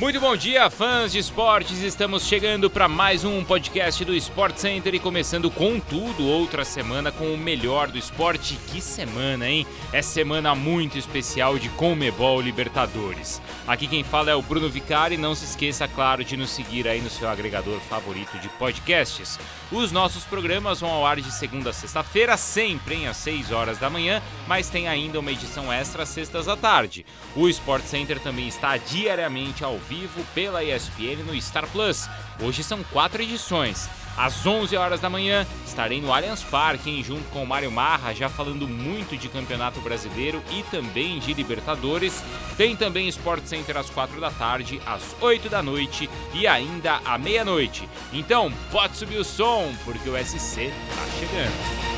Muito bom dia, fãs de esportes. Estamos chegando para mais um podcast do Sport Center e começando com tudo outra semana com o melhor do esporte. Que semana, hein? É semana muito especial de Comebol Libertadores. Aqui quem fala é o Bruno Vicari. Não se esqueça, claro, de nos seguir aí no seu agregador favorito de podcasts. Os nossos programas vão ao ar de segunda a sexta-feira, sempre em às 6 horas da manhã, mas tem ainda uma edição extra às sextas à tarde. O Sport Center também está diariamente ao vivo pela ESPN no Star Plus. Hoje são quatro edições. Às 11 horas da manhã, estarei no Allianz Parque, junto com o Mário Marra, já falando muito de Campeonato Brasileiro e também de Libertadores. Tem também Sport Center às 4 da tarde, às 8 da noite e ainda à meia-noite. Então, pode subir o som, porque o SC está chegando.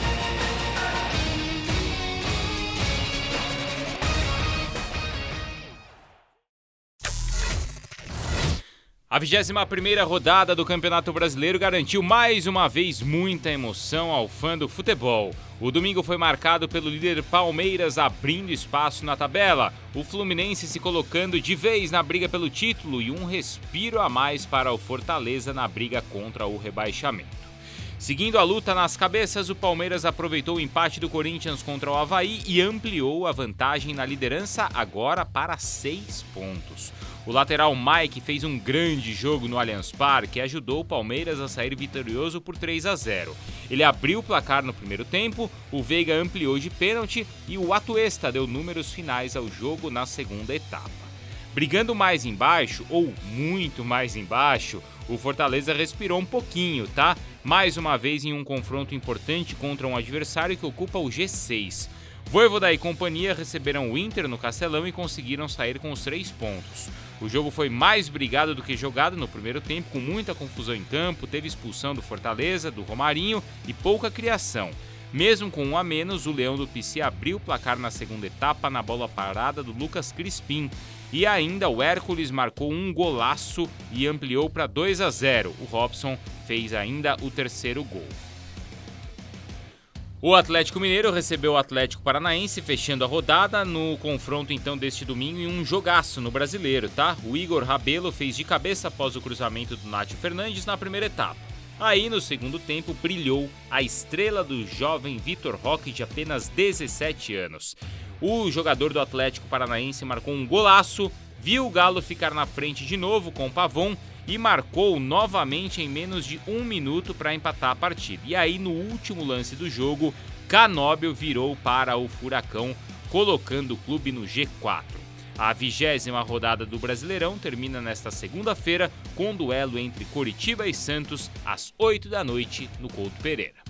A 21ª rodada do Campeonato Brasileiro garantiu mais uma vez muita emoção ao fã do futebol. O domingo foi marcado pelo líder Palmeiras abrindo espaço na tabela, o Fluminense se colocando de vez na briga pelo título e um respiro a mais para o Fortaleza na briga contra o rebaixamento. Seguindo a luta nas cabeças, o Palmeiras aproveitou o empate do Corinthians contra o Havaí e ampliou a vantagem na liderança agora para seis pontos. O lateral Mike fez um grande jogo no Allianz Parque e ajudou o Palmeiras a sair vitorioso por 3 a 0. Ele abriu o placar no primeiro tempo, o Veiga ampliou de pênalti e o Atuesta deu números finais ao jogo na segunda etapa. Brigando mais embaixo, ou muito mais embaixo, o Fortaleza respirou um pouquinho, tá? Mais uma vez em um confronto importante contra um adversário que ocupa o G6. Voivoda e companhia receberam o Inter no Castelão e conseguiram sair com os três pontos. O jogo foi mais brigado do que jogado no primeiro tempo, com muita confusão em campo, teve expulsão do Fortaleza, do Romarinho e pouca criação. Mesmo com um a menos, o Leão do PC abriu o placar na segunda etapa na bola parada do Lucas Crispim. E ainda o Hércules marcou um golaço e ampliou para 2 a 0. O Robson fez ainda o terceiro gol. O Atlético Mineiro recebeu o Atlético Paranaense fechando a rodada no confronto então deste domingo em um jogaço no Brasileiro, tá? O Igor Rabelo fez de cabeça após o cruzamento do Nátio Fernandes na primeira etapa. Aí no segundo tempo brilhou a estrela do jovem Vitor Roque de apenas 17 anos. O jogador do Atlético Paranaense marcou um golaço, viu o Galo ficar na frente de novo com o Pavon e marcou novamente em menos de um minuto para empatar a partida. E aí, no último lance do jogo, Canóbio virou para o Furacão, colocando o clube no G4. A vigésima rodada do Brasileirão termina nesta segunda-feira com um duelo entre Coritiba e Santos às 8 da noite no Couto Pereira.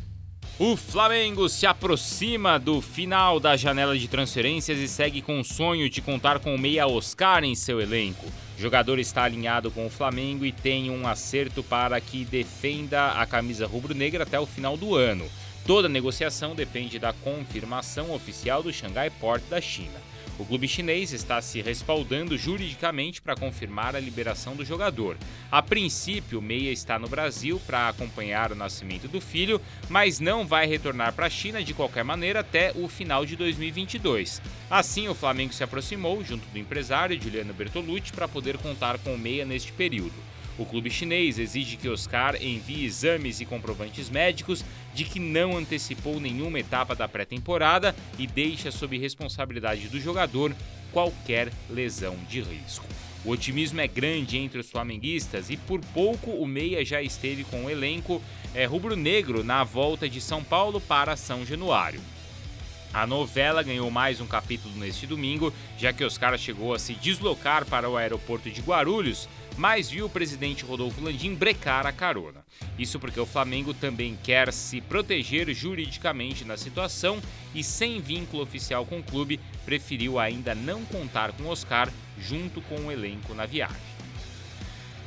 O Flamengo se aproxima do final da janela de transferências e segue com o sonho de contar com o meia Oscar em seu elenco. O jogador está alinhado com o Flamengo e tem um acerto para que defenda a camisa rubro-negra até o final do ano. Toda negociação depende da confirmação oficial do Xangai Port da China. O clube chinês está se respaldando juridicamente para confirmar a liberação do jogador. A princípio, o Meia está no Brasil para acompanhar o nascimento do filho, mas não vai retornar para a China de qualquer maneira até o final de 2022. Assim, o Flamengo se aproximou, junto do empresário Juliano Bertolucci, para poder contar com o Meia neste período. O clube chinês exige que Oscar envie exames e comprovantes médicos de que não antecipou nenhuma etapa da pré-temporada e deixa sob responsabilidade do jogador qualquer lesão de risco. O otimismo é grande entre os flamenguistas e por pouco o Meia já esteve com o elenco é, rubro-negro na volta de São Paulo para São Januário. A novela ganhou mais um capítulo neste domingo, já que Oscar chegou a se deslocar para o aeroporto de Guarulhos mas viu o presidente Rodolfo Landim brecar a carona. Isso porque o Flamengo também quer se proteger juridicamente na situação e, sem vínculo oficial com o clube, preferiu ainda não contar com Oscar junto com o elenco na viagem.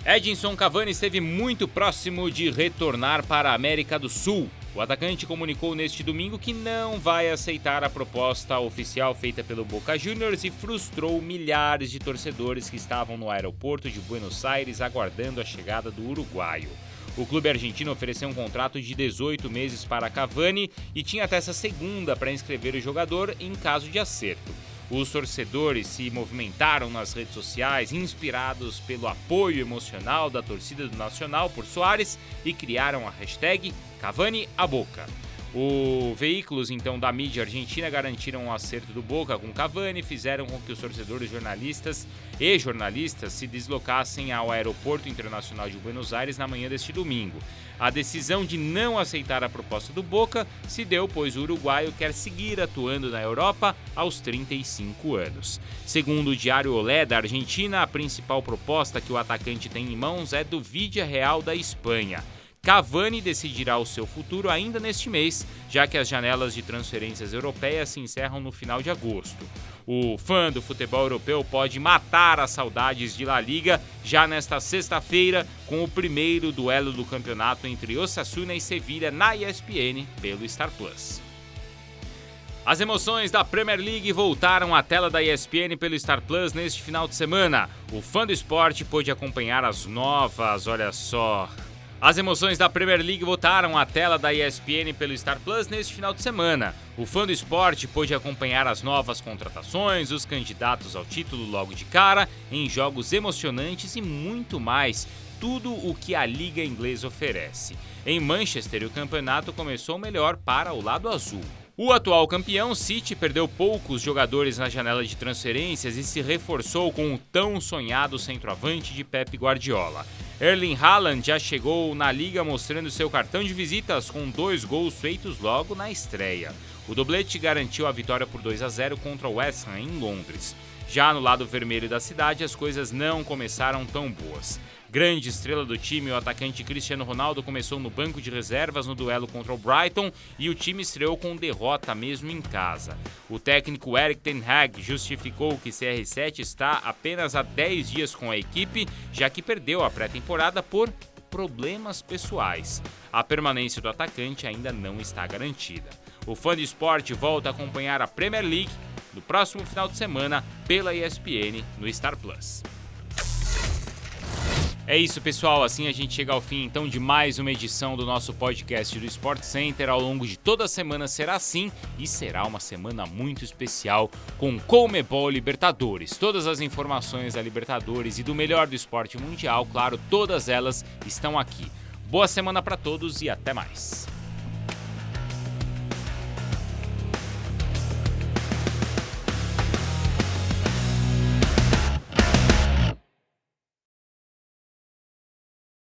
Edinson Cavani esteve muito próximo de retornar para a América do Sul. O atacante comunicou neste domingo que não vai aceitar a proposta oficial feita pelo Boca Juniors e frustrou milhares de torcedores que estavam no aeroporto de Buenos Aires aguardando a chegada do uruguaio. O clube argentino ofereceu um contrato de 18 meses para Cavani e tinha até essa segunda para inscrever o jogador em caso de acerto. Os torcedores se movimentaram nas redes sociais, inspirados pelo apoio emocional da torcida do Nacional por Soares e criaram a hashtag Cavani a Boca. Os veículos então da mídia argentina garantiram o um acerto do Boca com Cavani, fizeram com que os torcedores jornalistas e jornalistas se deslocassem ao Aeroporto Internacional de Buenos Aires na manhã deste domingo. A decisão de não aceitar a proposta do Boca se deu pois o uruguaio quer seguir atuando na Europa aos 35 anos. Segundo o diário Olé da Argentina, a principal proposta que o atacante tem em mãos é do Vídea Real da Espanha. Cavani decidirá o seu futuro ainda neste mês, já que as janelas de transferências europeias se encerram no final de agosto. O fã do futebol europeu pode matar as saudades de La Liga já nesta sexta-feira com o primeiro duelo do campeonato entre Osasuna e Sevilha na ESPN pelo Star Plus. As emoções da Premier League voltaram à tela da ESPN pelo Star Plus neste final de semana. O fã do esporte pôde acompanhar as novas, olha só, as emoções da Premier League voltaram à tela da ESPN pelo Star Plus neste final de semana. O fã do esporte pôde acompanhar as novas contratações, os candidatos ao título logo de cara, em jogos emocionantes e muito mais. Tudo o que a Liga Inglesa oferece. Em Manchester, o campeonato começou melhor para o lado azul. O atual campeão, City, perdeu poucos jogadores na janela de transferências e se reforçou com o tão sonhado centroavante de Pep Guardiola. Erling Haaland já chegou na liga mostrando seu cartão de visitas com dois gols feitos logo na estreia. O doblete garantiu a vitória por 2 a 0 contra o West Ham em Londres. Já no lado vermelho da cidade, as coisas não começaram tão boas. Grande estrela do time, o atacante Cristiano Ronaldo começou no banco de reservas no duelo contra o Brighton e o time estreou com derrota mesmo em casa. O técnico Eric Ten Hag justificou que CR7 está apenas há 10 dias com a equipe, já que perdeu a pré-temporada por problemas pessoais. A permanência do atacante ainda não está garantida. O fã esporte volta a acompanhar a Premier League no próximo final de semana pela ESPN no Star Plus. É isso, pessoal. Assim a gente chega ao fim então de mais uma edição do nosso podcast do Sport Center. Ao longo de toda a semana será assim e será uma semana muito especial com Comebol Libertadores. Todas as informações da Libertadores e do melhor do esporte mundial, claro, todas elas estão aqui. Boa semana para todos e até mais.